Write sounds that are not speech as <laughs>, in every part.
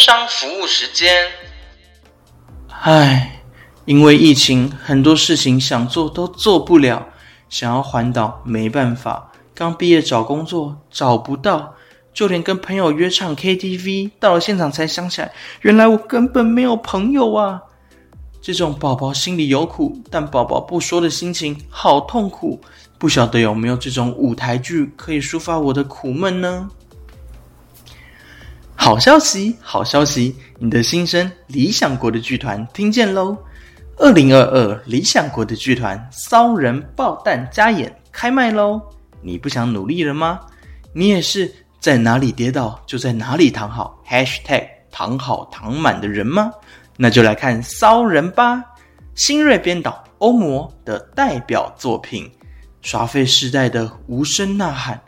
商服务时间。唉，因为疫情，很多事情想做都做不了，想要环岛没办法。刚毕业找工作找不到，就连跟朋友约唱 KTV，到了现场才想起来，原来我根本没有朋友啊！这种宝宝心里有苦，但宝宝不说的心情好痛苦。不晓得有没有这种舞台剧可以抒发我的苦闷呢？好消息，好消息！你的新生理想国的剧团听见喽！二零二二理想国的剧团骚人爆弹加演开卖喽！你不想努力了吗？你也是在哪里跌倒就在哪里躺好，#hashtag 躺好躺满的人吗？那就来看骚人吧！新锐编导欧魔的代表作品，刷废时代的无声呐喊。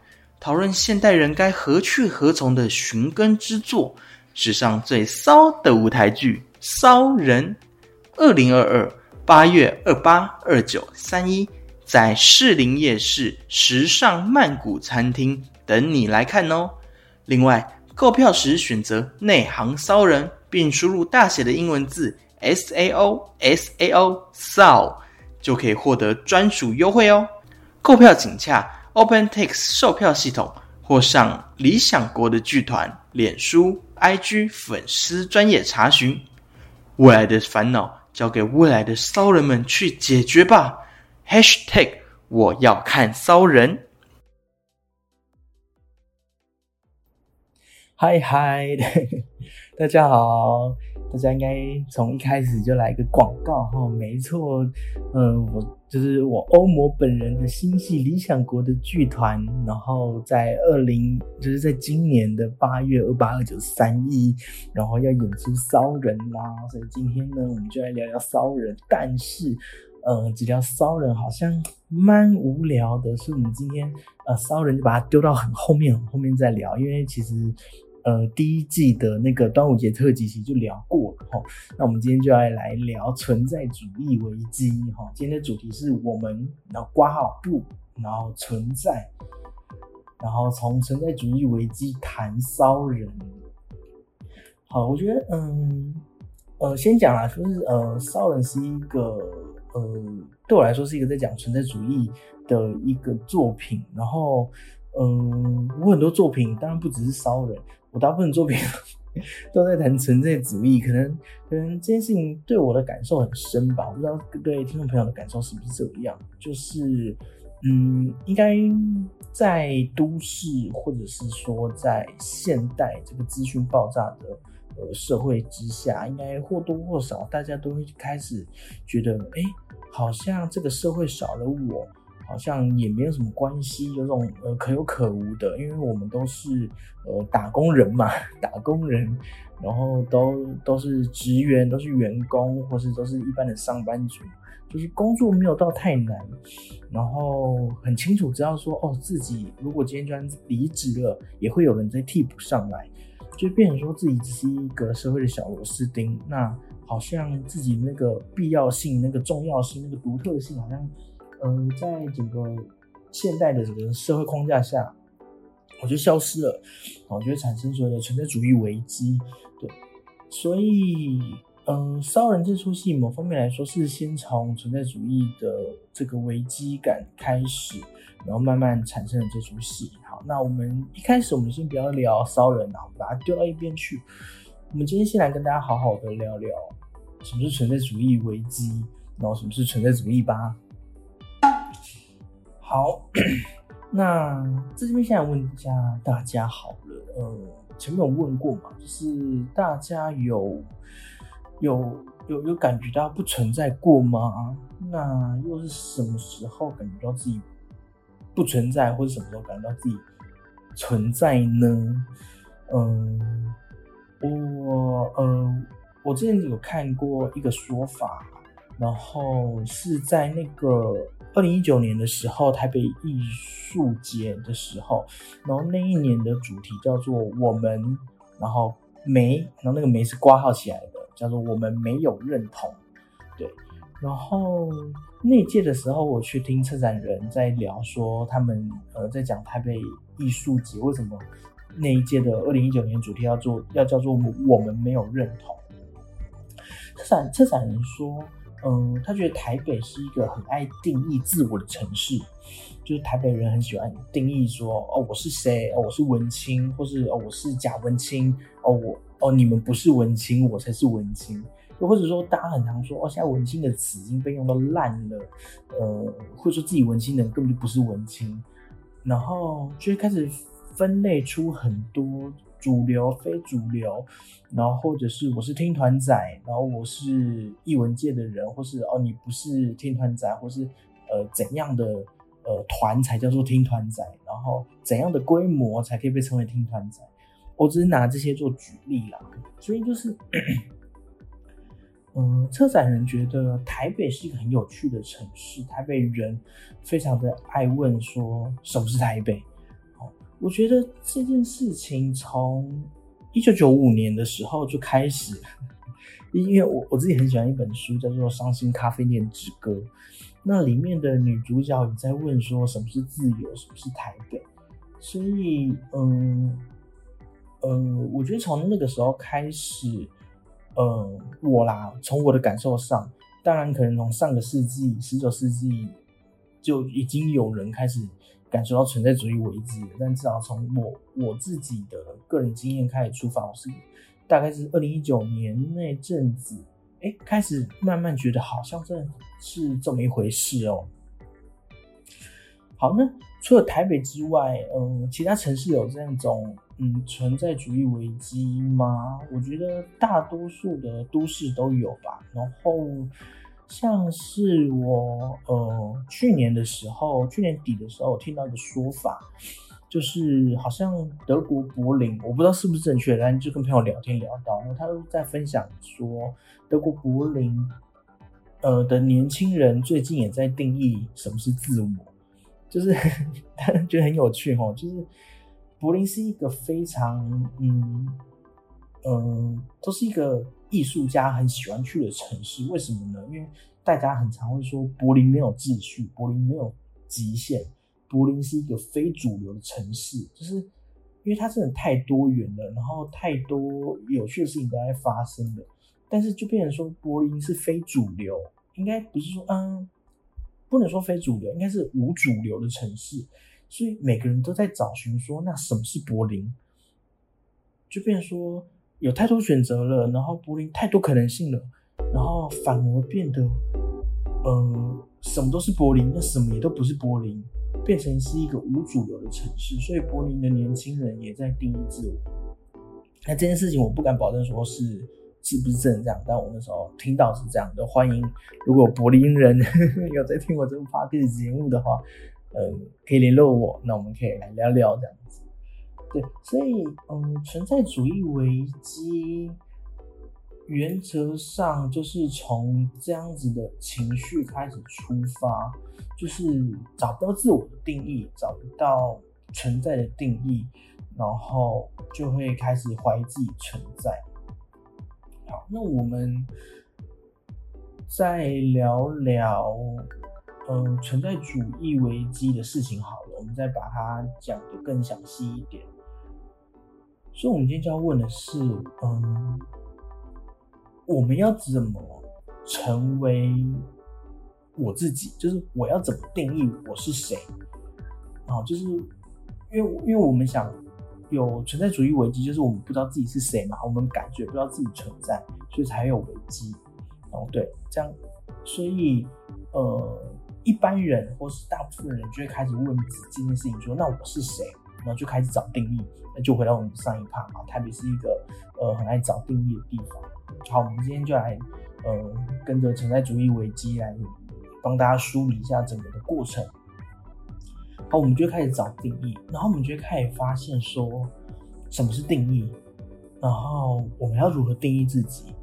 讨论现代人该何去何从的寻根之作，史上最骚的舞台剧《骚人》，二零二二八月二八、二九、三一，在士林夜市时尚曼谷餐厅等你来看哦。另外，购票时选择内行骚人，并输入大写的英文字 S A O S A O 骚，就可以获得专属优惠哦。购票请洽。OpenTix 售票系统，或上理想国的剧团脸书、IG 粉丝专业查询。未来的烦恼交给未来的骚人们去解决吧。#hashtag 我要看骚人。嗨嗨，<laughs> 大家好。大家应该从一开始就来一个广告哈，没错，嗯，我就是我欧魔本人的新戏理想国的剧团，然后在二零就是在今年的八月二八二九三一，然后要演出骚人啦，所以今天呢，我们就来聊聊骚人，但是，嗯，只聊骚人好像蛮无聊的，所以我们今天呃骚人就把它丢到很后面，很后面再聊，因为其实。呃，第一季的那个端午节特辑其实就聊过了哈，那我们今天就要来聊存在主义危机哈。今天的主题是我们然后挂号不，然后存在，然后从存在主义危机谈骚人。好，我觉得嗯呃，先讲啊，就是呃，骚人是一个呃，对我来说是一个在讲存在主义的一个作品。然后嗯，我很多作品当然不只是骚人。我大部分作品 <laughs> 都在谈存在主义，可能可能这件事情对我的感受很深吧。我不知道对听众朋友的感受是不是这样？就是，嗯，应该在都市或者是说在现代这个资讯爆炸的呃社会之下，应该或多或少大家都会开始觉得，哎，好像这个社会少了我。好像也没有什么关系，有种呃可有可无的，因为我们都是呃打工人嘛，<laughs> 打工人，然后都都是职员，都是员工，或是都是一般的上班族，就是工作没有到太难，然后很清楚知道说哦，自己如果今天就然离职了，也会有人在替补上来，就变成说自己只是一个社会的小螺丝钉，那好像自己那个必要性、那个重要性、那个独特性，好像。嗯，在整个现代的这个社会框架下，我就消失了，我觉得产生所谓的存在主义危机。对，所以，嗯，骚人这出戏，某方面来说是先从存在主义的这个危机感开始，然后慢慢产生了这出戏。好，那我们一开始我们先不要聊骚人，然后把它丢到一边去。我们今天先来跟大家好好的聊聊什么是存在主义危机，然后什么是存在主义吧。好，<clears throat> 那这边现在问一下大家好了，呃，前面有问过嘛，就是大家有有有有感觉到不存在过吗？那又是什么时候感觉到自己不存在，或者什么时候感觉到自己存在呢？嗯，我呃，我之前有看过一个说法，然后是在那个二零一九年的时候，台北艺术节的时候，然后那一年的主题叫做“我们”，然后没，然后那个没是挂号起来的，叫做“我们没有认同”，对。然后那届的时候，我去听策展人在聊，说他们呃在讲台北艺术节为什么那一届的二零一九年主题要做要叫做我们没有认同。策展策展人说，嗯，他觉得台北是一个很爱定义自我的城市，就是台北人很喜欢定义说，哦我是谁，哦我是文青，或是哦我是假文青，哦我哦你们不是文青，我才是文青。又或者说，大家很常说，哦，现在文青的词已经被用到烂了，呃，或者说自己文青的人根本就不是文青，然后就会开始分类出很多主流、非主流，然后或者是我是听团仔，然后我是艺文界的人，或是哦你不是听团仔，或是呃怎样的呃团才叫做听团仔，然后怎样的规模才可以被称为听团仔？我只是拿这些做举例啦，所以就是。嗯，<clears throat> 车展人觉得台北是一个很有趣的城市，台北人非常的爱问说什么是台北。我觉得这件事情从一九九五年的时候就开始，<laughs> 因为我我自己很喜欢一本书叫做《伤心咖啡店之歌》，那里面的女主角也在问说什么是自由，什么是台北。所以，嗯嗯，我觉得从那个时候开始。嗯，我啦，从我的感受上，当然可能从上个世纪十九世纪就已经有人开始感受到存在主义危机。但至少从我我自己的个人经验开始出发，我是大概是二零一九年那阵子，哎，开始慢慢觉得好像真的是这么一回事哦。好，那除了台北之外，嗯，其他城市有这样种。嗯，存在主义危机吗？我觉得大多数的都市都有吧。然后像是我呃去年的时候，去年底的时候，听到一个说法，就是好像德国柏林，我不知道是不是正确，但就跟朋友聊天聊到，然后他在分享说，德国柏林呃的年轻人最近也在定义什么是自我，就是 <laughs> 他觉得很有趣哦，就是。柏林是一个非常嗯嗯，都是一个艺术家很喜欢去的城市。为什么呢？因为大家很常会说柏林没有秩序，柏林没有极限，柏林是一个非主流的城市。就是因为它真的太多元了，然后太多有趣的事情都在发生了。但是就变成说柏林是非主流，应该不是说嗯，不能说非主流，应该是无主流的城市。所以每个人都在找寻说，那什么是柏林？就变说有太多选择了，然后柏林太多可能性了，然后反而变得，嗯，什么都是柏林，那什么也都不是柏林，变成是一个无主流的城市。所以柏林的年轻人也在定义自我。那这件事情我不敢保证说是是不是真的这样，但我那时候听到是这样的。欢迎如果柏林人 <laughs> 有在听我这个 p a r t y 节目的话。呃，可以联络我，那我们可以来聊聊这样。对，所以，嗯，存在主义危机原则上就是从这样子的情绪开始出发，就是找不到自我的定义，找不到存在的定义，然后就会开始怀疑自己存在。好，那我们再聊聊。嗯，存在主义危机的事情好了，我们再把它讲的更详细一点。所以，我们今天就要问的是，嗯，我们要怎么成为我自己？就是我要怎么定义我是谁？啊，就是因为因为我们想有存在主义危机，就是我们不知道自己是谁嘛，我们感觉不到自己存在，所以才有危机。哦，对，这样，所以，呃。一般人或是大部分人就会开始问自己这件事情，说那我是谁？然后就开始找定义。那就回到我们上一趴嘛，台北是一个呃很爱找定义的地方。好，我们今天就来呃跟着存在主义危机来帮大家梳理一下整个的过程。好，我们就开始找定义，然后我们就开始发现说，什么是定义，然后我们要如何定义自己。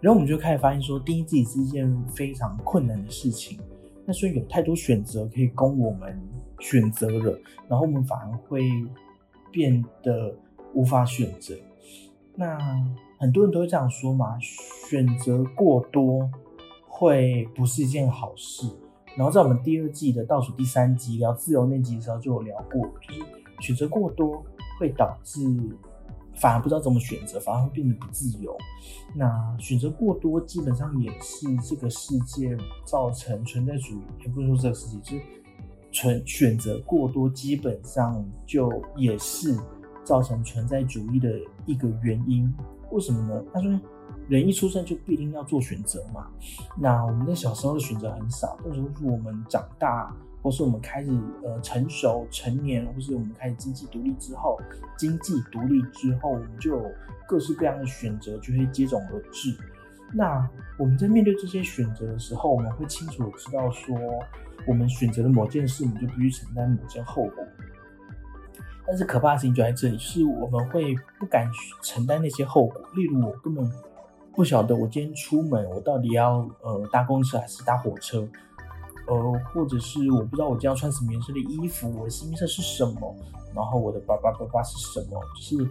然后我们就开始发现说，定义自己是一件非常困难的事情。那所以有太多选择可以供我们选择了，然后我们反而会变得无法选择。那很多人都会这样说嘛，选择过多会不是一件好事。然后在我们第二季的倒数第三集聊自由那集的时候就有聊过，就是选择过多会导致反而不知道怎么选择，反而会变得不自由。那选择过多基本上也是这个世界造成存在主义，也不是说这个世界，就是存选择过多基本上就也是造成存在主义的一个原因。为什么呢？他说。人一出生就必定要做选择嘛？那我们在小时候的选择很少，但是我们长大，或是我们开始呃成熟成年，或是我们开始经济独立之后，经济独立之后，我们就有各式各样的选择就会接踵而至。那我们在面对这些选择的时候，我们会清楚的知道说，我们选择了某件事，我们就必须承担某件后果。但是可怕的事情就在这里，是我们会不敢承担那些后果，例如我根本。不晓得我今天出门，我到底要呃搭公车还是搭火车？呃，或者是我不知道我今天要穿什么颜色的衣服，我的心色是什么？然后我的叭叭叭叭是什么？就是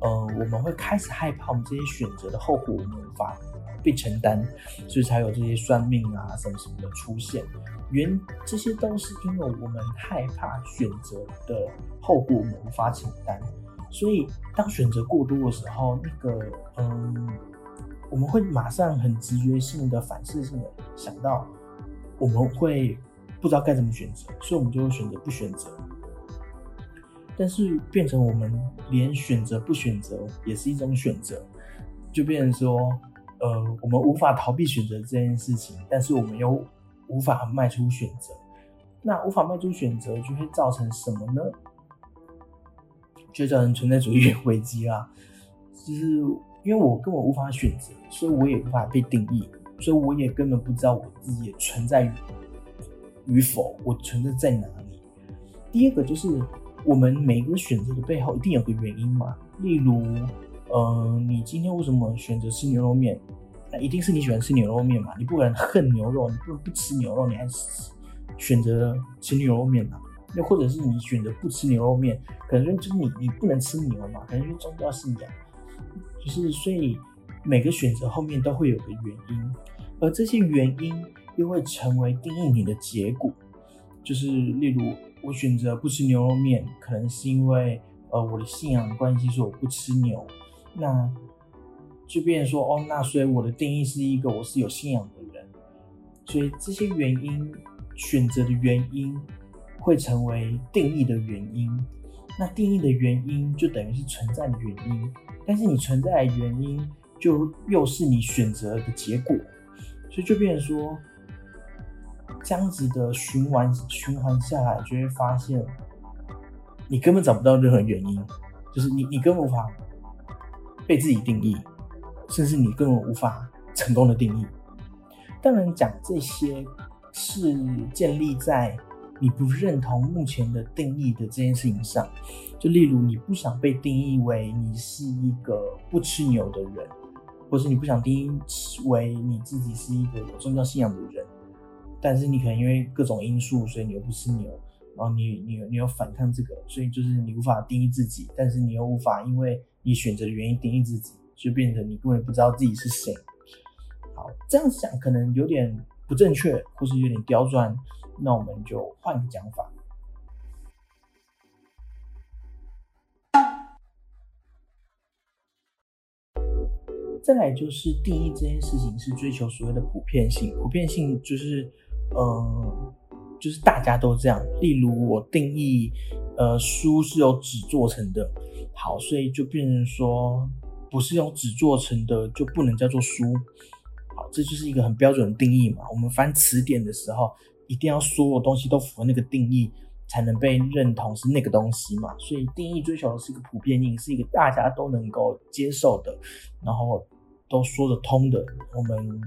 呃，我们会开始害怕我们这些选择的后果我们无法被承担，所以才有这些算命啊什么什么的出现。原这些都是因为我们害怕选择的后果我们无法承担，所以当选择过多的时候，那个嗯。我们会马上很直觉性的、反射性的想到，我们会不知道该怎么选择，所以我们就会选择不选择。但是变成我们连选择不选择也是一种选择，就变成说，呃，我们无法逃避选择这件事情，但是我们又无法迈出选择。那无法迈出选择，就会造成什么呢？就造成存在主义危机啦，就是。因为我根本无法选择，所以我也无法被定义，所以我也根本不知道我自己存在与否，我存在在哪里。第二个就是，我们每一个选择的背后一定有个原因嘛。例如，嗯，你今天为什么选择吃牛肉面？那一定是你喜欢吃牛肉面嘛？你不可能恨牛肉，你不能不吃牛肉，你还选择吃牛肉面嘛？又或者是你选择不吃牛肉面，可能就是你你不能吃牛嘛？可能是宗教信仰。就是，所以每个选择后面都会有个原因，而这些原因又会成为定义你的结果。就是，例如我选择不吃牛肉面，可能是因为呃我的信仰关系，说我不吃牛，那就变成说哦，那所以我的定义是一个我是有信仰的人，所以这些原因选择的原因会成为定义的原因，那定义的原因就等于是存在的原因。但是你存在的原因，就又是你选择的结果，所以就变成说，这样子的循环循环下来，就会发现，你根本找不到任何原因，就是你你根本无法被自己定义，甚至你根本无法成功的定义。当然讲这些是建立在。你不认同目前的定义的这件事情上，就例如你不想被定义为你是一个不吃牛的人，或是你不想定义为你自己是一个有宗教信仰的人，但是你可能因为各种因素，所以你又不吃牛，然后你你你又反抗这个，所以就是你无法定义自己，但是你又无法因为你选择的原因定义自己，就变成你根本不知道自己是谁。好，这样讲可能有点不正确，或是有点刁钻。那我们就换个讲法。再来就是定义这件事情是追求所谓的普遍性，普遍性就是，呃，就是大家都这样。例如我定义，呃，书是由纸做成的，好，所以就变成说，不是用纸做成的就不能叫做书。好，这就是一个很标准的定义嘛。我们翻词典的时候。一定要所有东西都符合那个定义，才能被认同是那个东西嘛？所以定义追求的是一个普遍性，是一个大家都能够接受的，然后都说得通的，我们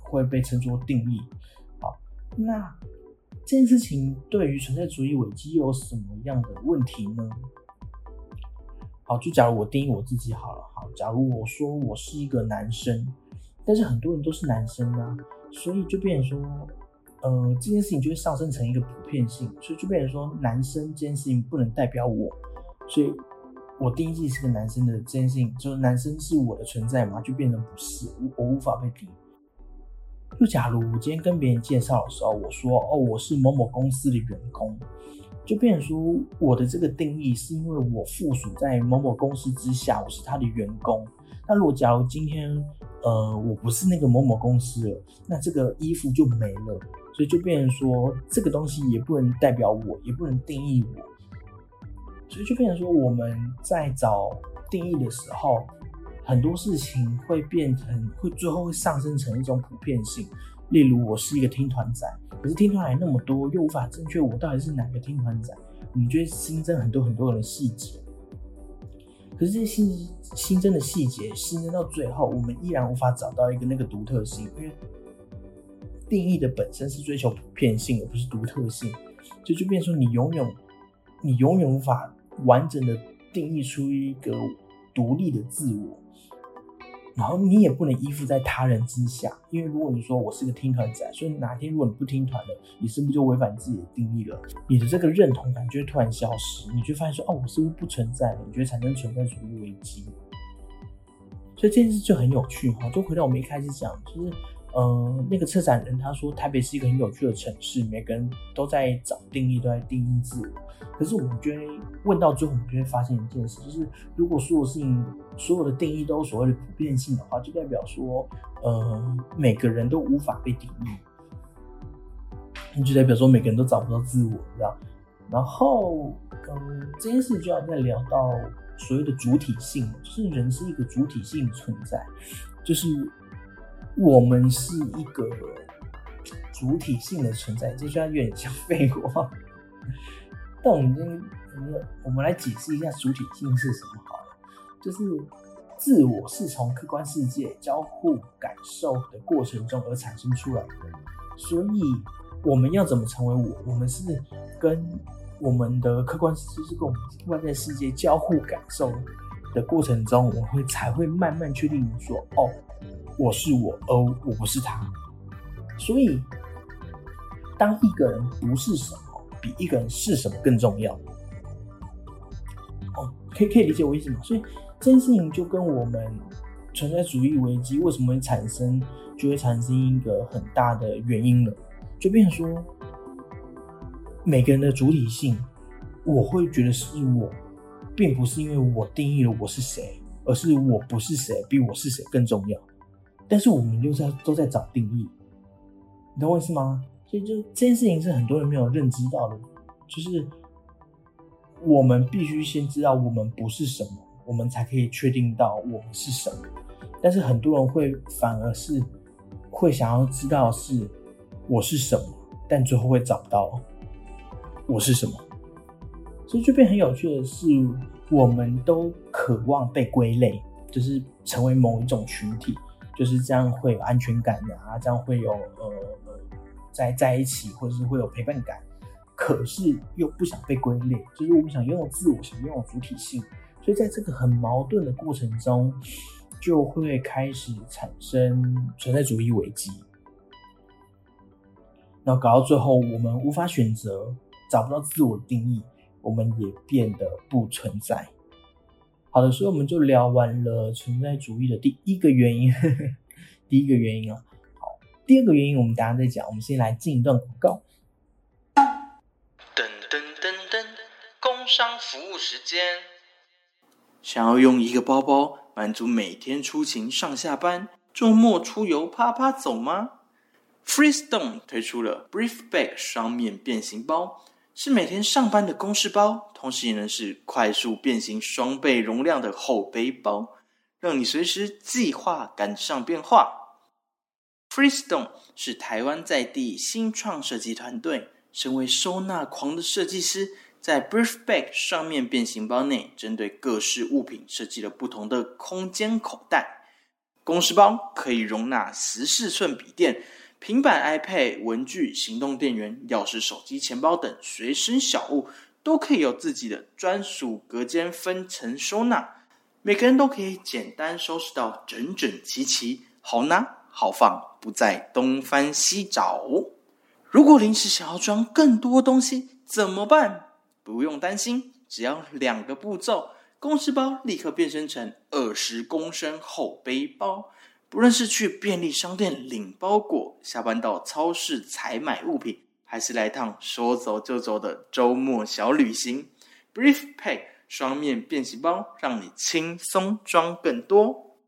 会被称作定义。好，那这件事情对于存在主义危机有什么样的问题呢？好，就假如我定义我自己好了，好，假如我说我是一个男生，但是很多人都是男生啊，所以就变成说，呃，这件事情就会上升成一个普遍性，所以就变成说，男生这件事情不能代表我，所以我定义自己是个男生的这件事情，就是男生是我的存在嘛，就变成不是，我无法被定义。就假如我今天跟别人介绍的时候，我说哦，我是某某公司的员工，就变成说我的这个定义是因为我附属在某某公司之下，我是他的员工。那如果假如今天呃我不是那个某某公司了，那这个衣服就没了，所以就变成说这个东西也不能代表我，也不能定义我，所以就变成说我们在找定义的时候。很多事情会变成，会最后会上升成一种普遍性。例如，我是一个听团仔，可是听团仔那么多，又无法正确我到底是哪个听团仔。我们就会新增很多很多的细节，可是这些新新增的细节，新增到最后，我们依然无法找到一个那个独特性，因为定义的本身是追求普遍性，而不是独特性。就就变说，你永远你永远无法完整的定义出一个独立的自我。然后你也不能依附在他人之下，因为如果你说我是个听团仔，所以哪天如果你不听团了，你是不是就违反自己的定义了？你的这个认同感就会突然消失，你就发现说，哦，我是不是不存在了？你觉得产生存在主义危机。所以这件事就很有趣哈，就回到我们一开始讲，就是。嗯，那个策展人他说，台北是一个很有趣的城市，每个人都在找定义，都在定义自我。可是我们觉得问到最后，我们就会发现一件事，就是如果所有事情、所有的定义都所谓的普遍性的话，就代表说，呃，每个人都无法被定义，那就代表说每个人都找不到自我，这样？然后，嗯，这件事就要再聊到所谓的主体性，就是人是一个主体性存在，就是。我们是一个主体性的存在，这句话有点像废话。<laughs> 但我们今天，我们来解释一下主体性是什么好了。就是自我是从客观世界交互感受的过程中而产生出来的，所以我们要怎么成为我？我们是跟我们的客观世界，是跟我们外在世界交互感受的过程中，我会才会慢慢确定说，哦。我是我，而我不是他。所以，当一个人不是什么，比一个人是什么更重要。哦，可以可以理解我意思吗？所以这件事情就跟我们存在主义危机为什么会产生，就会产生一个很大的原因了。就变成说，每个人的主体性，我会觉得是我，并不是因为我定义了我是谁，而是我不是谁比我是谁更重要。但是我们又在都在找定义，你懂我意思吗？所以就这件事情是很多人没有认知到的，就是我们必须先知道我们不是什么，我们才可以确定到我们是什么。但是很多人会反而是会想要知道是我是什么，但最后会找不到我是什么。所以这边很有趣的是，我们都渴望被归类，就是成为某一种群体。就是这样会有安全感的啊，这样会有呃在在一起，或者是会有陪伴感，可是又不想被归类，就是我们想拥有自我，想拥有主体性，所以在这个很矛盾的过程中，就会开始产生存在主义危机，那搞到最后，我们无法选择，找不到自我定义，我们也变得不存在。好的，所以我们就聊完了存在主义的第一个原因，<laughs> 第一个原因啊。好，第二个原因我们等下再讲。我们先来进一段广告。噔噔噔噔，工商服务时间。想要用一个包包满足每天出勤上下班、周末出游啪啪走吗？Freestone 推出了 Brief Bag 双面变形包。是每天上班的公事包，同时也能是快速变形、双倍容量的后背包，让你随时计划赶上变化。Freestone 是台湾在地新创设计团队，身为收纳狂的设计师，在 Brief Bag 上面变形包内，针对各式物品设计了不同的空间口袋。公事包可以容纳十四寸笔电。平板、iPad、文具、行动电源、钥匙、手机、钱包等随身小物，都可以有自己的专属隔间分层收纳，每个人都可以简单收拾到整整齐齐，好拿好放，不再东翻西找。如果临时想要装更多东西怎么办？不用担心，只要两个步骤，公事包立刻变身成二十公升厚背包。不论是去便利商店领包裹，下班到超市采买物品，还是来趟说走就走的周末小旅行，Brief Pack 双面变形包让你轻松装更多。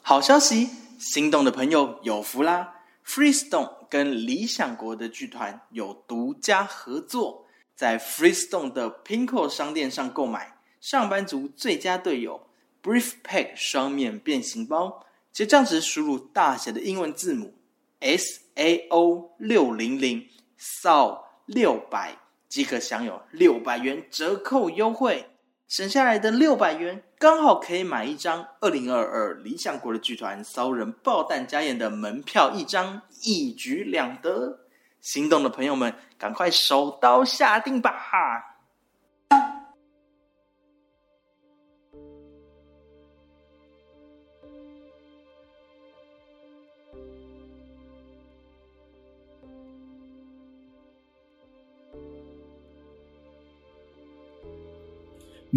好消息，心动的朋友有福啦！Freestone 跟理想国的剧团有独家合作，在 Freestone 的 Pinko 商店上购买上班族最佳队友 Brief Pack 双面变形包。结账时输入大写的英文字母 S A O 六零零 SAO 六百，即可享有六百元折扣优惠。省下来的六百元，刚好可以买一张二零二二理想国的剧团骚人爆弹加演的门票一张，一举两得。心动的朋友们，赶快手刀下定吧！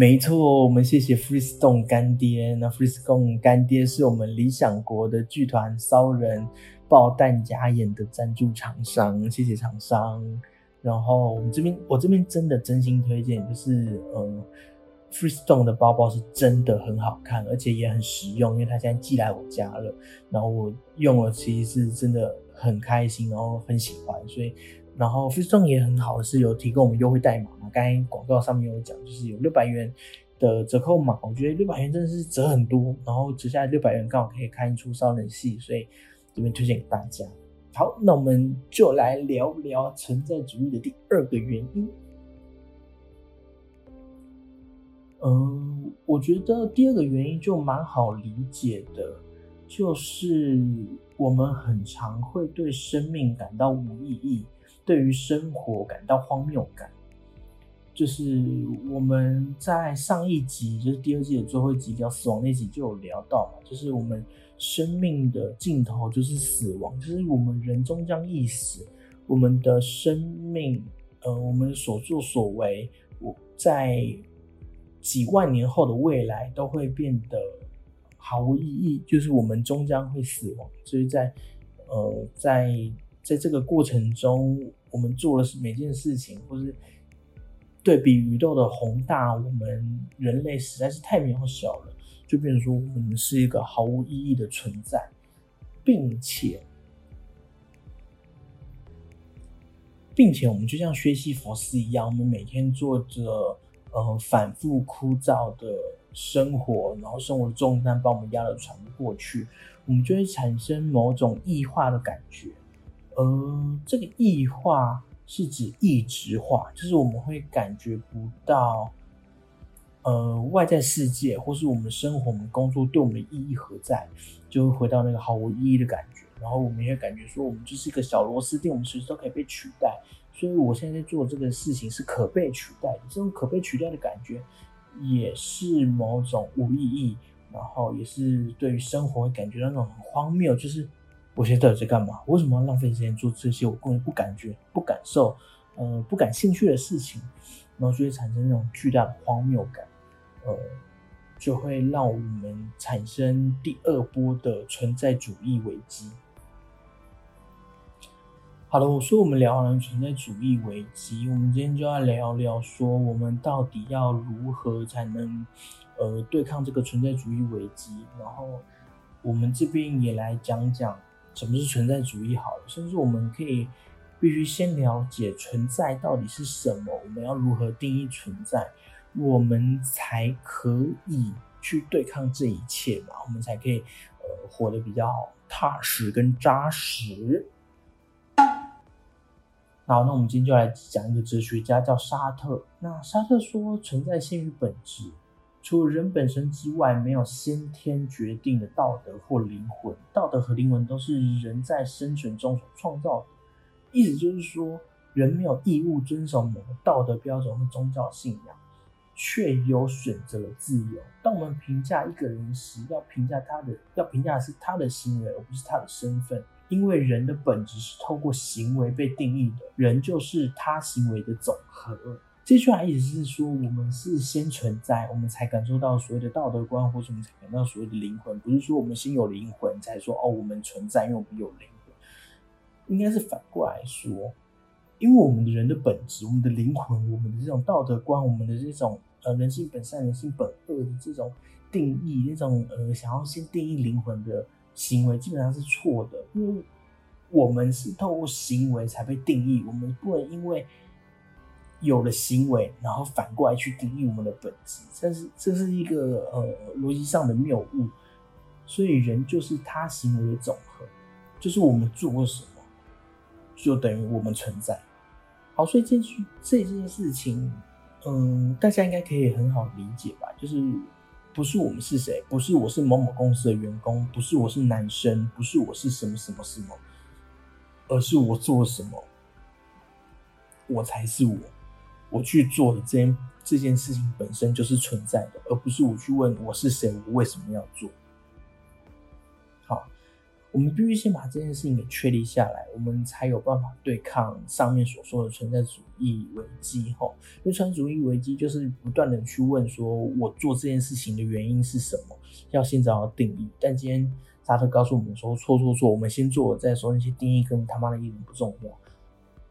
没错，我们谢谢 Freestone 干爹。那 Freestone 干爹是我们理想国的剧团骚人爆弹假演的赞助厂商，谢谢厂商。然后我们这边，我这边真的真心推荐，就是呃，Freestone 的包包是真的很好看，而且也很实用，因为它现在寄来我家了，然后我用了，其实是真的很开心，然后很喜欢，所以。然后 f i s t o n 也很好的是有提供我们优惠代码嘛，刚才广告上面有讲，就是有六百元的折扣码，我觉得六百元真的是折很多，然后折下来六百元刚好可以看出烧人戏，所以这边推荐给大家。好，那我们就来聊聊存在主义的第二个原因。嗯，我觉得第二个原因就蛮好理解的，就是我们很常会对生命感到无意义。对于生活感到荒谬感，就是我们在上一集，就是第二季的最后一集叫死亡那集就有聊到嘛，就是我们生命的尽头就是死亡，就是我们人终将一死，我们的生命，呃，我们所作所为，我在几万年后的未来都会变得毫无意义，就是我们终将会死亡，所以在，呃，在。在这个过程中，我们做了每件事情，或是对比宇宙的宏大，我们人类实在是太渺小了，就变成说我们是一个毫无意义的存在，并且，并且我们就像薛西佛斯一样，我们每天做着呃反复枯燥的生活，然后生活的重担把我们压得喘不过去，我们就会产生某种异化的感觉。呃，这个异化是指异质化，就是我们会感觉不到，呃，外在世界或是我们生活、我们工作对我们的意义何在，就会回到那个毫无意义的感觉。然后我们也感觉说，我们就是一个小螺丝钉，我们随时都可以被取代。所以我现在在做这个事情是可被取代的，这种可被取代的感觉，也是某种无意义，然后也是对于生活感觉到那种很荒谬，就是。我现在到底在干嘛？为什么要浪费时间做这些我根本不感觉、不感受、呃不感兴趣的事情？然后就会产生那种巨大的荒谬感，呃，就会让我们产生第二波的存在主义危机。好了，我说我们聊完了存在主义危机，我们今天就要聊聊说我们到底要如何才能呃对抗这个存在主义危机？然后我们这边也来讲讲。什么是存在主义？好了，甚至我们可以必须先了解存在到底是什么，我们要如何定义存在，我们才可以去对抗这一切嘛？我们才可以呃活得比较踏实跟扎实。好，那我们今天就来讲一个哲学家叫沙特。那沙特说，存在先于本质。除了人本身之外，没有先天决定的道德或灵魂。道德和灵魂都是人在生存中所创造的。意思就是说，人没有义务遵守某个道德标准或宗教信仰，却有选择的自由。当我们评价一个人时，要评价他的，要评价的是他的行为，而不是他的身份。因为人的本质是透过行为被定义的，人就是他行为的总和。这句话意思是说，我们是先存在，我们才感受到所谓的道德观，或者我们才感到所谓的灵魂。不是说我们先有灵魂才说哦，我们存在，因为我们有灵魂。应该是反过来说，因为我们的人的本质，我们的灵魂，我们的这种道德观，我们的这种呃人性本善、人性本恶的这种定义，那种呃想要先定义灵魂的。行为基本上是错的，因为我们是透过行为才被定义，我们不能因为有了行为，然后反过来去定义我们的本质，这是这是一个呃逻辑上的谬误。所以人就是他行为的总和，就是我们做过什么，就等于我们存在。好，所以这句这件事情，嗯，大家应该可以很好理解吧？就是。不是我们是谁，不是我是某某公司的员工，不是我是男生，不是我是什么什么什么，而是我做什么，我才是我，我去做的这件这件事情本身就是存在的，而不是我去问我是谁，我为什么要做。好我们必须先把这件事情给确立下来，我们才有办法对抗上面所说的存在主义危机。吼，因为存在主义危机就是不断的去问说，我做这件事情的原因是什么？要先找到定义。但今天沙特告诉我们说，错错错，我们先做，再说那些定义跟他妈的一点不重要。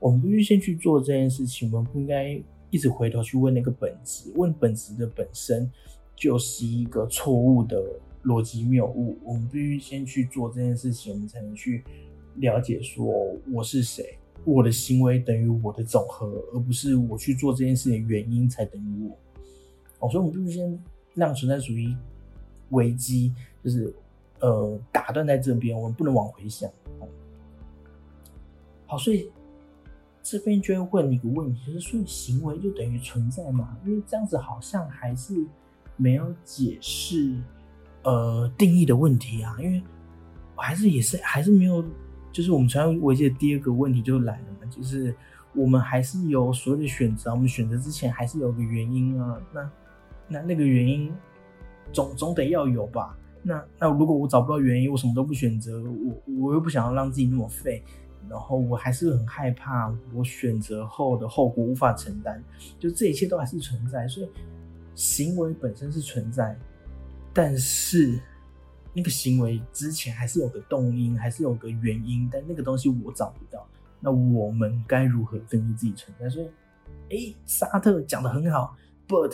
我们必须先去做这件事情，我们不应该一直回头去问那个本质，问本质的本身就是一个错误的。逻辑谬误，我们必须先去做这件事情，我们才能去了解说我是谁，我的行为等于我的总和，而不是我去做这件事情的原因才等于我。哦，所以我们必须先让存在主义危机就是呃打断在这边，我们不能往回想。好，所以这边就会问你一个问题，就是所以行为就等于存在吗？因为这样子好像还是没有解释。呃，定义的问题啊，因为还是也是还是没有，就是我们存在危机的第二个问题就来了嘛，就是我们还是有所有的选择，我们选择之前还是有个原因啊，那那那个原因总总得要有吧？那那如果我找不到原因，我什么都不选择，我我又不想要让自己那么废，然后我还是很害怕我选择后的后果无法承担，就这一切都还是存在，所以行为本身是存在。但是，那个行为之前还是有个动因，还是有个原因，但那个东西我找不到。那我们该如何定义自己存在？所以，哎，沙特讲的很好，but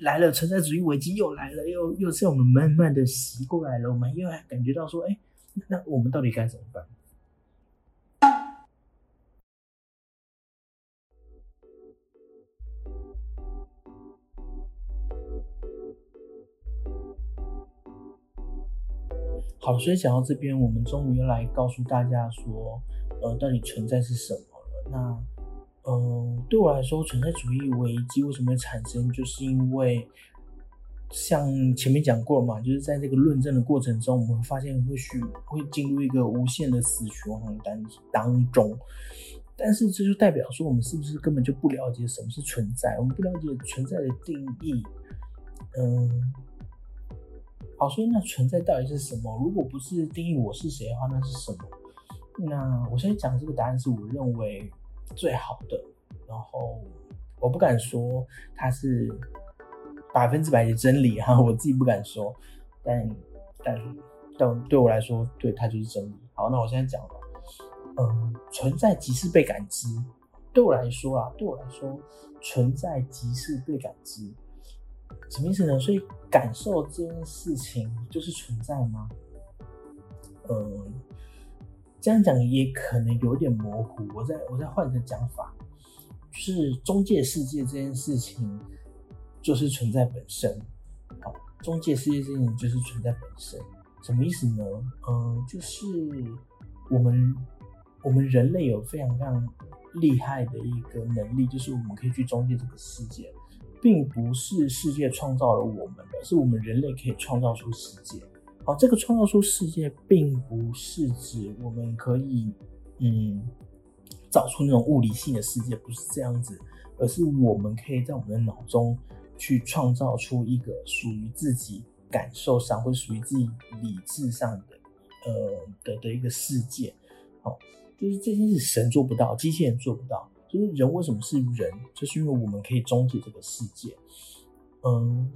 来了，存在主义危机又来了，又又是我们慢慢的习过来了，我们又感觉到说，哎，那我们到底该怎么办？好，所以讲到这边，我们终于来告诉大家说，呃，到底存在是什么了？那，呃，对我来说，存在主义危机为什么会产生？就是因为像前面讲过了嘛，就是在这个论证的过程中，我们会发现或许会进入一个无限的死循环当当中。但是这就代表说，我们是不是根本就不了解什么是存在？我们不了解存在的定义，嗯。好，所以那存在到底是什么？如果不是定义我是谁的话，那是什么？那我现在讲这个答案是我认为最好的，然后我不敢说它是百分之百的真理哈，我自己不敢说，但但但对我来说，对它就是真理。好，那我现在讲了，嗯，存在即是被感知。对我来说啊，对我来说，存在即是被感知。什么意思呢？所以感受这件事情就是存在吗？嗯，这样讲也可能有点模糊。我再我再换个讲法，是中介世界这件事情就是存在本身。好，中介世界这件事情就是存在本身。什么意思呢？嗯，就是我们我们人类有非常非常厉害的一个能力，就是我们可以去中介这个世界。并不是世界创造了我们的，是我们人类可以创造出世界。好，这个创造出世界，并不是指我们可以，嗯，造出那种物理性的世界，不是这样子，而是我们可以在我们的脑中去创造出一个属于自己感受上，或属于自己理智上的，呃的的一个世界。好，就是这件事神做不到，机器人做不到。就是人为什么是人，就是因为我们可以终结这个世界。嗯。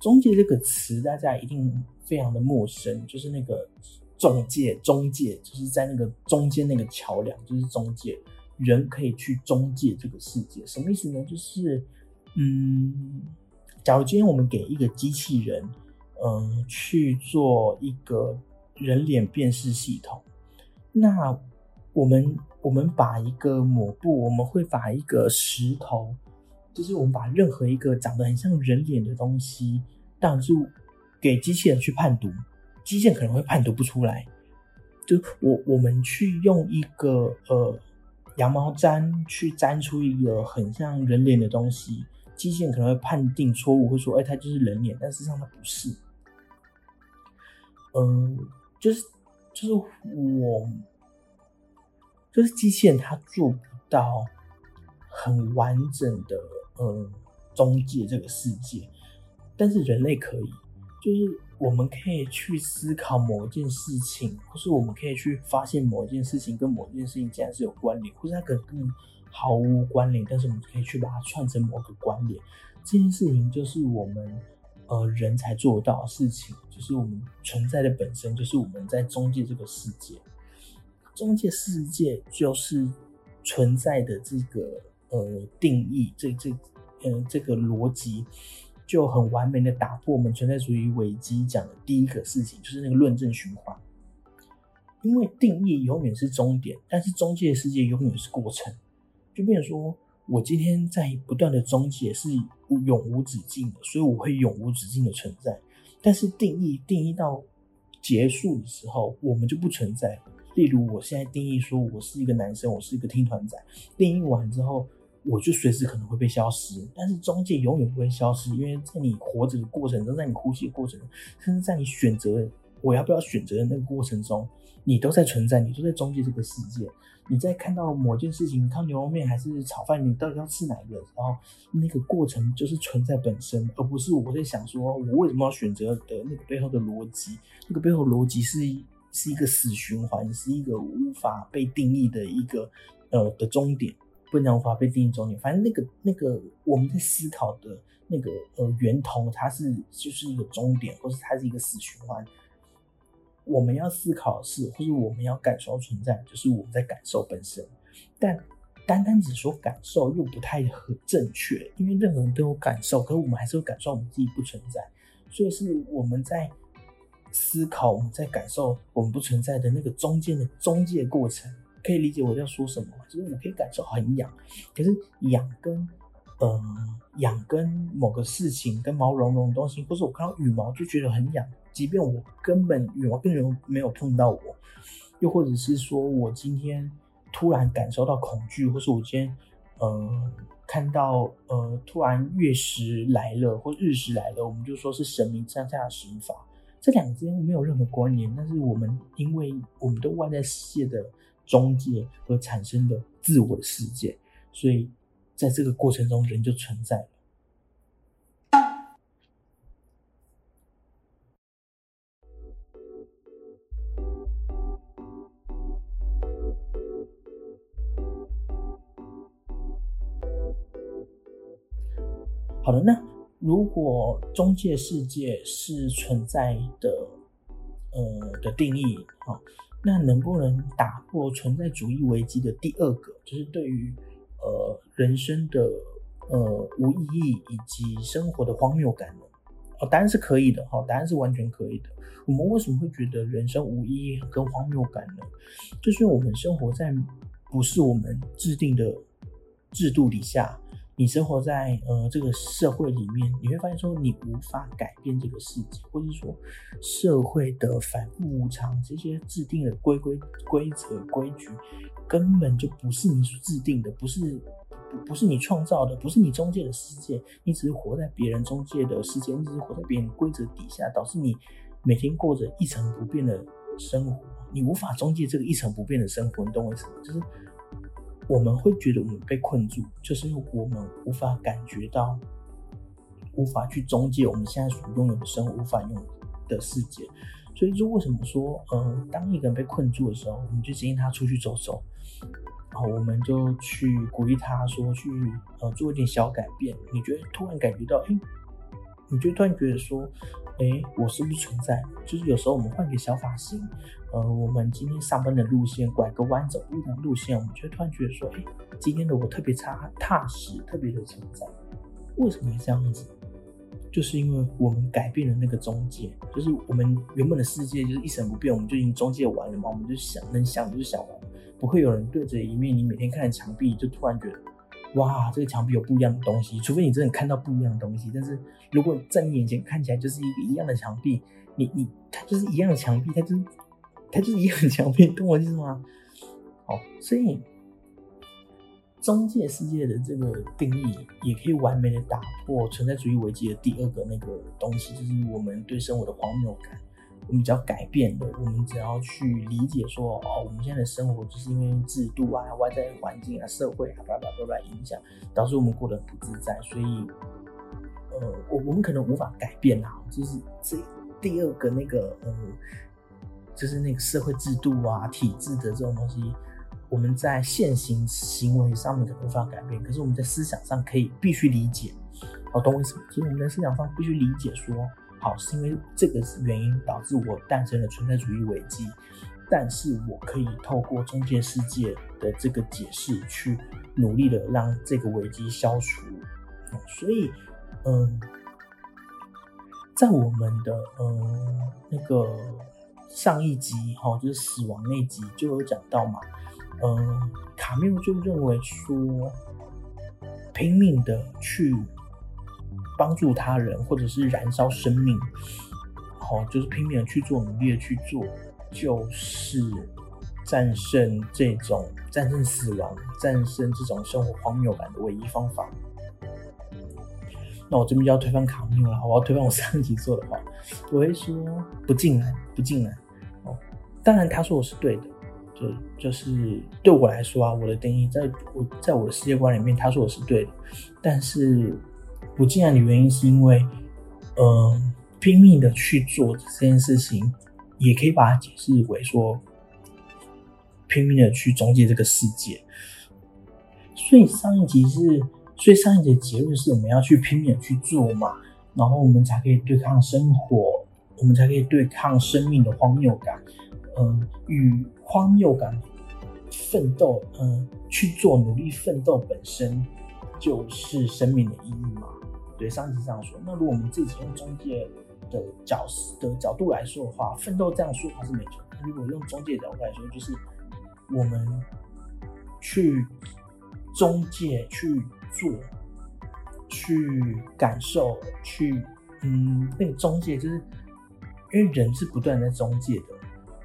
中介这个词，大家一定非常的陌生，就是那个中介，中介就是在那个中间那个桥梁，就是中介，人可以去中介这个世界，什么意思呢？就是，嗯，假如今天我们给一个机器人，嗯，去做一个人脸辨识系统，那我们我们把一个抹布，我们会把一个石头。就是我们把任何一个长得很像人脸的东西，当是给机器人去判读，机器人可能会判读不出来。就我我们去用一个呃羊毛毡去粘出一个很像人脸的东西，机器人可能会判定错误，会说：“哎，它就是人脸。”但事实上它不是。嗯，就是就是我就是机器人，它做不到很完整的。呃，中介这个世界，但是人类可以，就是我们可以去思考某一件事情，或是我们可以去发现某一件事情跟某一件事情竟然是有关联，或者它可能毫无关联，但是我们可以去把它串成某个关联。这件事情就是我们呃人才做得到的事情，就是我们存在的本身，就是我们在中介这个世界，中介世界就是存在的这个。呃，定义这这，嗯，这个逻辑就很完美的打破我们存在主义危机讲的第一个事情，就是那个论证循环。因为定义永远是终点，但是中介世界永远是过程。就变成说我今天在不断的中介是永无止境的，所以我会永无止境的存在。但是定义定义到结束的时候，我们就不存在。例如，我现在定义说我是一个男生，我是一个听团仔，定义完之后。我就随时可能会被消失，但是中介永远不会消失，因为在你活着的过程中，在你呼吸的过程中，甚至在你选择我要不要选择的那个过程中，你都在存在，你都在中介这个世界。你在看到某件事情，看牛肉面还是炒饭，你到底要吃哪一个？然后那个过程就是存在本身，而不是我在想说我为什么要选择的那个背后的逻辑。那个背后逻辑是是一个死循环，是一个无法被定义的一个呃的终点。不能无法被定义终点，反正那个那个我们在思考的那个呃源头，它是就是一个终点，或是它是一个死循环。我们要思考的是，或者我们要感受存在，就是我们在感受本身。但单单只说感受又不太很正确，因为任何人都有感受，可是我们还是会感受我们自己不存在。所以是我们在思考，我们在感受我们不存在的那个中间的中介过程。可以理解我要说什么吗？就是我可以感受很痒，可是痒跟嗯痒跟某个事情跟毛茸茸的东西，或是我看到羽毛就觉得很痒，即便我根本羽毛根本没有碰到我，又或者是说我今天突然感受到恐惧，或是我今天呃看到呃突然月食来了或日食来了，我们就说是神明降下的刑罚，这两个之间没有任何关联，但是我们因为我们都外在世界的。中介而产生的自我的世界，所以在这个过程中，人就存在了。好的，那如果中介世界是存在的，呃的定义啊。那能不能打破存在主义危机的第二个，就是对于呃人生的呃无意义以及生活的荒谬感呢？哦，答案是可以的，哈，答案是完全可以的。我们为什么会觉得人生无意义跟荒谬感呢？就是我们生活在不是我们制定的制度底下。你生活在呃这个社会里面，你会发现说你无法改变这个世界，或者说社会的反复无常，这些制定的规规规则规矩根本就不是你所制定的，不是不不是你创造的，不是你中介的世界，你只是活在别人中介的世界，你只是活在别人规则底下，导致你每天过着一成不变的生活，你无法中介这个一成不变的生活。你懂我意思吗？就是我们会觉得我们被困住，就是因为我们无法感觉到，无法去中介我们现在所拥有的生活，无法用的世界。所以，就为什么说，呃，当一个人被困住的时候，我们就建议他出去走走，然后我们就去鼓励他说，去呃做一点小改变。你觉得突然感觉到，哎，你就突然觉得说，哎，我是不是存在？就是有时候我们换个小发型，呃，我们今天上班的路线拐个弯走路的路线，我们就突然觉得说，哎，今天的我特别踏踏实，特别的存在。为什么会这样子？就是因为我们改变了那个中介，就是我们原本的世界就是一成不变，我们就已经中介完了嘛，我们就想能想就想完，不会有人对着一面你每天看的墙壁就突然觉得，哇，这个墙壁有不一样的东西，除非你真的看到不一样的东西。但是如果在你眼前看起来就是一个一样的墙壁，你你它就是一样的墙壁，它就是它就是一样的墙壁，懂我意思吗？好，所以。中介世界的这个定义，也可以完美的打破存在主义危机的第二个那个东西，就是我们对生活的荒谬感。我们只要改变的，我们只要去理解说，哦，我们现在的生活就是因为制度啊、外在环境啊、社会啊，叭叭叭叭影响，导致我们过得不自在。所以，呃，我我们可能无法改变啊，就是这第二个那个，呃，就是那个社会制度啊、体制的这种东西。我们在现行行为上面可能无法改变，可是我们在思想上可以必须理解。好，懂我意思吗？其实我们在思想上必须理解，说好是因为这个原因导致我诞生了存在主义危机，但是我可以透过中介世界的这个解释，去努力的让这个危机消除。所以，嗯，在我们的呃那个上一集哈，就是死亡那集就有讲到嘛。嗯，卡缪就认为说，拼命的去帮助他人，或者是燃烧生命，好，就是拼命的去做，努力的去做，就是战胜这种战胜死亡、战胜这种生活荒谬感的唯一方法。那我这边就要推翻卡缪了，我要推翻我上一集说的话，我会说不进来，不进来。哦，当然他说我是对的。就就是对我来说啊，我的定义在我在我的世界观里面，他说我是对的，但是不进来的原因是因为，嗯，拼命的去做这件事情，也可以把它解释为说，拼命的去终结这个世界。所以上一集是，所以上一节结论是我们要去拼命去做嘛，然后我们才可以对抗生活，我们才可以对抗生命的荒谬感。嗯，与荒谬感奋斗，嗯，去做努力奋斗本身就是生命的意义嘛？对，上集这样说。那如果我们自己用中介的角的角度来说的话，奋斗这样说法是没错。如果用中介角度来说，就是我们去中介去做，去感受，去嗯，那个中介就是因为人是不断在中介的。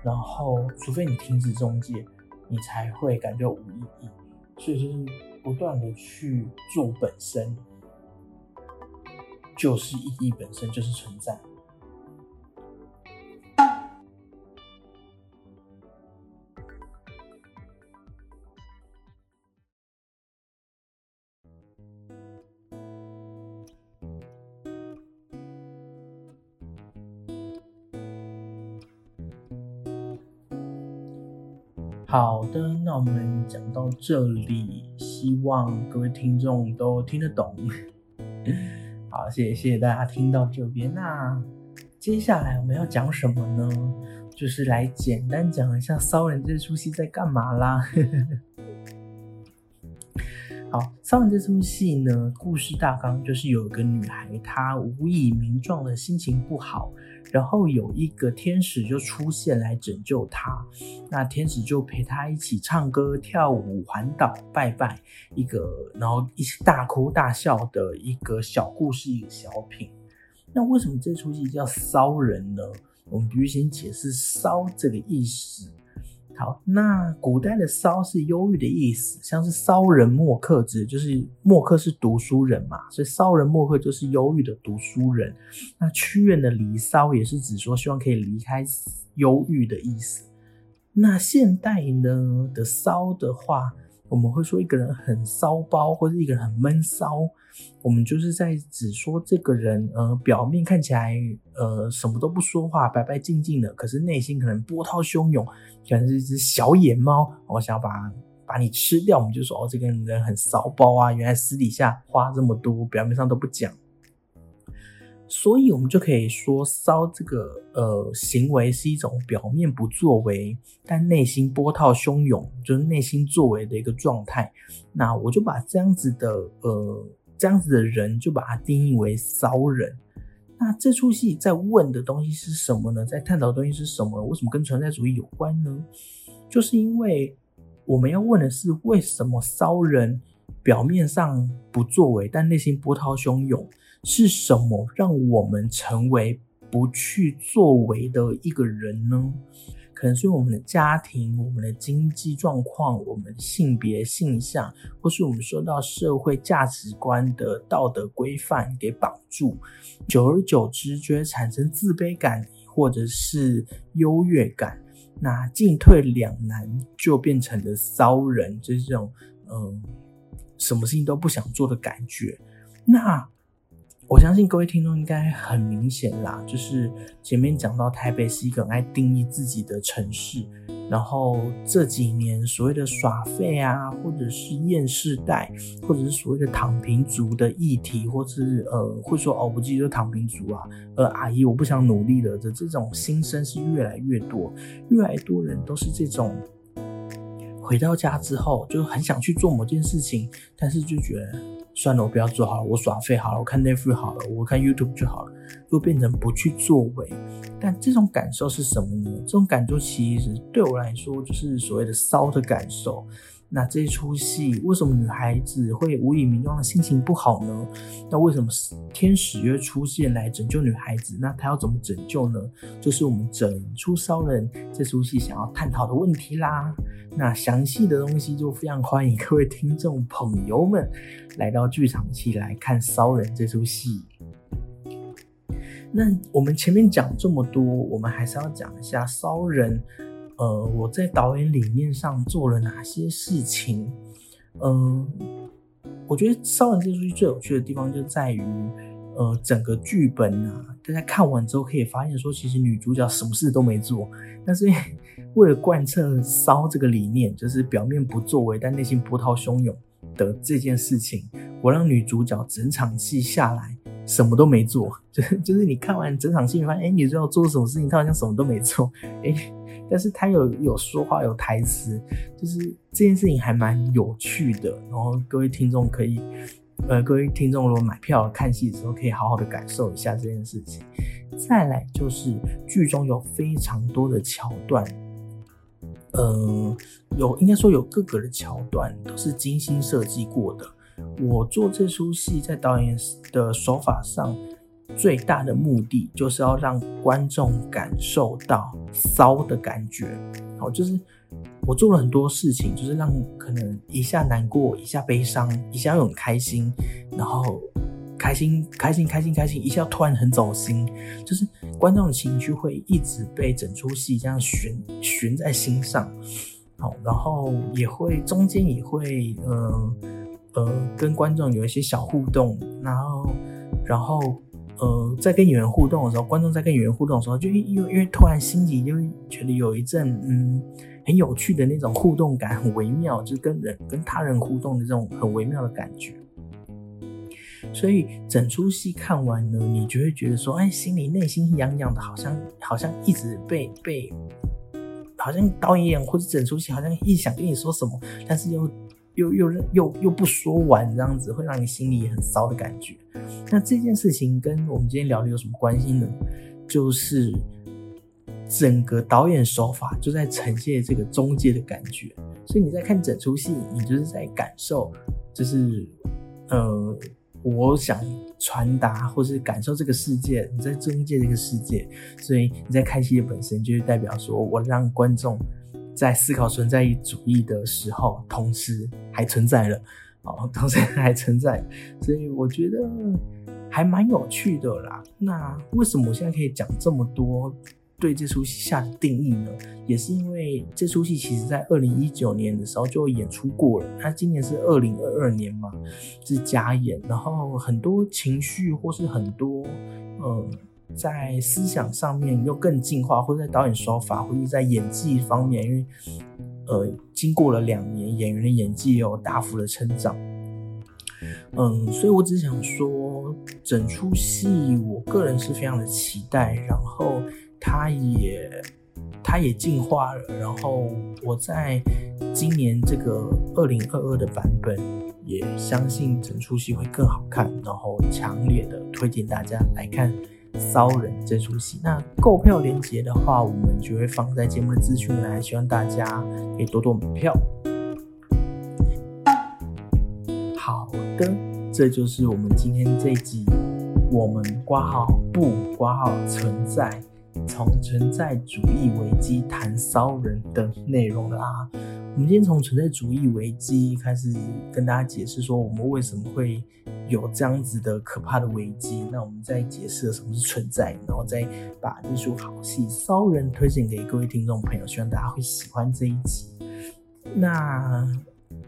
然后，除非你停止中介，你才会感觉无意义。所以，就是不断的去做本身，就是意义本身，就是存在。好的，那我们讲到这里，希望各位听众都听得懂。好，谢谢谢谢大家听到这边。那接下来我们要讲什么呢？就是来简单讲一下《骚人》这出戏在干嘛啦。好，《骚人》这出戏呢，故事大纲就是有一个女孩，她无以名状的心情不好。然后有一个天使就出现来拯救她，那天使就陪她一起唱歌、跳舞、环岛、拜拜，一个然后一起大哭大笑的一个小故事，一个小品。那为什么这出戏叫骚人呢？我们必须先解释“骚”这个意思。好，那古代的骚是忧郁的意思，像是骚人墨客指就是墨客是读书人嘛，所以骚人墨客就是忧郁的读书人。那屈原的《离骚》也是指说希望可以离开忧郁的意思。那现代呢的骚的话。我们会说一个人很骚包，或者一个人很闷骚，我们就是在指说这个人，呃，表面看起来，呃，什么都不说话，白白净净的，可是内心可能波涛汹涌，可能是一只小野猫，我想要把把你吃掉，我们就说哦，这个人很骚包啊，原来私底下话这么多，表面上都不讲。所以，我们就可以说，骚这个呃行为是一种表面不作为，但内心波涛汹涌，就是内心作为的一个状态。那我就把这样子的呃这样子的人，就把它定义为骚人。那这出戏在问的东西是什么呢？在探讨的东西是什么？为什么跟存在主义有关呢？就是因为我们要问的是，为什么骚人表面上不作为，但内心波涛汹涌？是什么让我们成为不去作为的一个人呢？可能是我们的家庭、我们的经济状况、我们性别性向，或是我们受到社会价值观的道德规范给绑住，久而久之就会产生自卑感，或者是优越感。那进退两难，就变成了骚人，就是这种嗯，什么事情都不想做的感觉。那。我相信各位听众应该很明显啦，就是前面讲到台北是一个很爱定义自己的城市，然后这几年所谓的耍废啊，或者是厌世代，或者是所谓的躺平族的议题，或是呃会说哦，我自己就躺平族啊，呃阿姨我不想努力了的这种心声是越来越多，越来越多人都是这种回到家之后就很想去做某件事情，但是就觉得。算了，我不要做好了，我耍废好了，我看 Netflix 好了，我看 YouTube 就好了，就变成不去作为。但这种感受是什么呢？这种感受其实对我来说就是所谓的骚的感受。那这出戏为什么女孩子会无以名状的心情不好呢？那为什么天使又出现来拯救女孩子？那她要怎么拯救呢？就是我们整出骚人这出戏想要探讨的问题啦。那详细的东西就非常欢迎各位听众朋友们来到剧场期来看骚人这出戏。那我们前面讲这么多，我们还是要讲一下骚人。呃，我在导演理念上做了哪些事情？嗯，我觉得《烧人》这出戏最有趣的地方就在于，呃，整个剧本啊，大家看完之后可以发现，说其实女主角什么事都没做，但是 <laughs> 为了贯彻烧这个理念，就是表面不作为，但内心波涛汹涌的这件事情，我让女主角整场戏下来什么都没做，<laughs> 就是就是你看完整场戏，你发现，哎，女主角做什么事情，她好像什么都没做，<laughs> 哎。但是他有有说话有台词，就是这件事情还蛮有趣的。然后各位听众可以，呃，各位听众如果买票看戏的时候，可以好好的感受一下这件事情。再来就是剧中有非常多的桥段，嗯，有应该说有各个的桥段都是精心设计过的。我做这出戏在导演的手法上。最大的目的就是要让观众感受到骚的感觉，好，就是我做了很多事情，就是让可能一下难过，一下悲伤，一下又很开心，然后开心开心开心开心，一下突然很走心，就是观众的情绪会一直被整出戏这样悬悬在心上，好，然后也会中间也会呃呃跟观众有一些小互动，然后然后。呃，在跟演员互动的时候，观众在跟演员互动的时候，就因因为突然心里就觉得有一阵嗯很有趣的那种互动感，很微妙，就跟人跟他人互动的这种很微妙的感觉。所以整出戏看完呢，你就会觉得说，哎，心里内心痒痒的，好像好像一直被被，好像导演或者整出戏好像一想跟你说什么，但是又。又又又又不说完，这样子会让你心里很骚的感觉。那这件事情跟我们今天聊的有什么关系呢？就是整个导演手法就在呈现这个中介的感觉。所以你在看整出戏，你就是在感受，就是呃，我想传达或是感受这个世界，你在中介这个世界。所以你在看戏的本身，就是代表说我让观众。在思考存在主义的时候，同时还存在了，哦，<laughs> 同时还存在，所以我觉得还蛮有趣的啦。那为什么我现在可以讲这么多对这出戏下的定义呢？也是因为这出戏其实在二零一九年的时候就演出过了，那今年是二零二二年嘛，是加演，然后很多情绪或是很多，呃。在思想上面又更进化，或者在导演手法，或者在演技方面，因为呃，经过了两年，演员的演技也有大幅的成长。嗯，所以我只想说，整出戏我个人是非常的期待，然后它也它也进化了，然后我在今年这个二零二二的版本，也相信整出戏会更好看，然后强烈的推荐大家来看。骚人这出戏，那购票链接的话，我们就会放在节目的资讯栏，希望大家可以多多买票。好的，这就是我们今天这一集，我们挂号不挂号存在，从存在主义危机谈骚人的内容啦。我们今天从存在主义危机开始跟大家解释说，我们为什么会有这样子的可怕的危机。那我们再解释什么是存在，然后再把这出好戏《骚人》推荐给各位听众朋友，希望大家会喜欢这一集。那，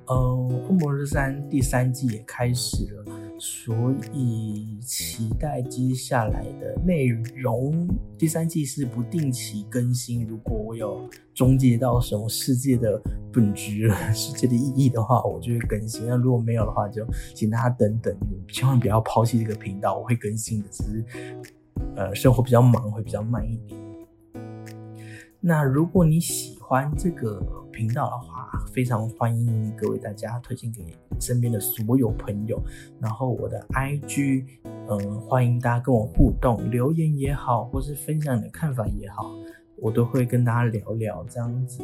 呃，《恶魔之三》第三季也开始了。所以期待接下来的内容。第三季是不定期更新，如果我有终结到什么世界的本质、世界的意义的话，我就会更新。那如果没有的话，就请大家等等，千万不要抛弃这个频道，我会更新的。只是呃，生活比较忙，会比较慢一点。那如果你喜欢这个频道的话，非常欢迎各位大家推荐给身边的所有朋友。然后我的 IG，嗯，欢迎大家跟我互动，留言也好，或是分享你的看法也好，我都会跟大家聊聊这样子。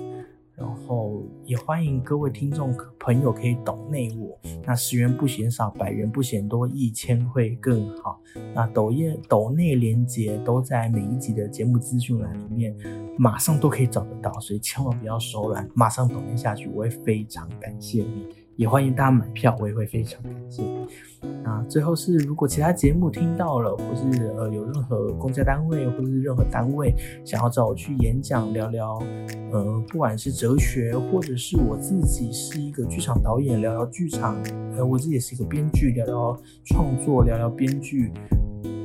然后也欢迎各位听众朋友可以抖内我，那十元不嫌少，百元不嫌多，一千会更好。那抖页抖内连接都在每一集的节目资讯栏里面，马上都可以找得到，所以千万不要手软，马上抖内下去，我会非常感谢你。也欢迎大家买票，我也会非常感谢。那最后是，如果其他节目听到了，或是呃有任何公家单位或者是任何单位想要找我去演讲聊聊，呃，不管是哲学，或者是我自己是一个剧场导演聊聊剧场，呃，我自己也是一个编剧聊聊创作聊聊编剧，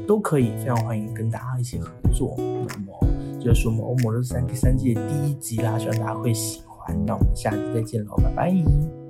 都可以，非常欢迎跟大家一起合作。那么就是我们《欧魔六三》第三季的第一集啦，希望大家会喜欢。那我们下期再见喽，拜拜。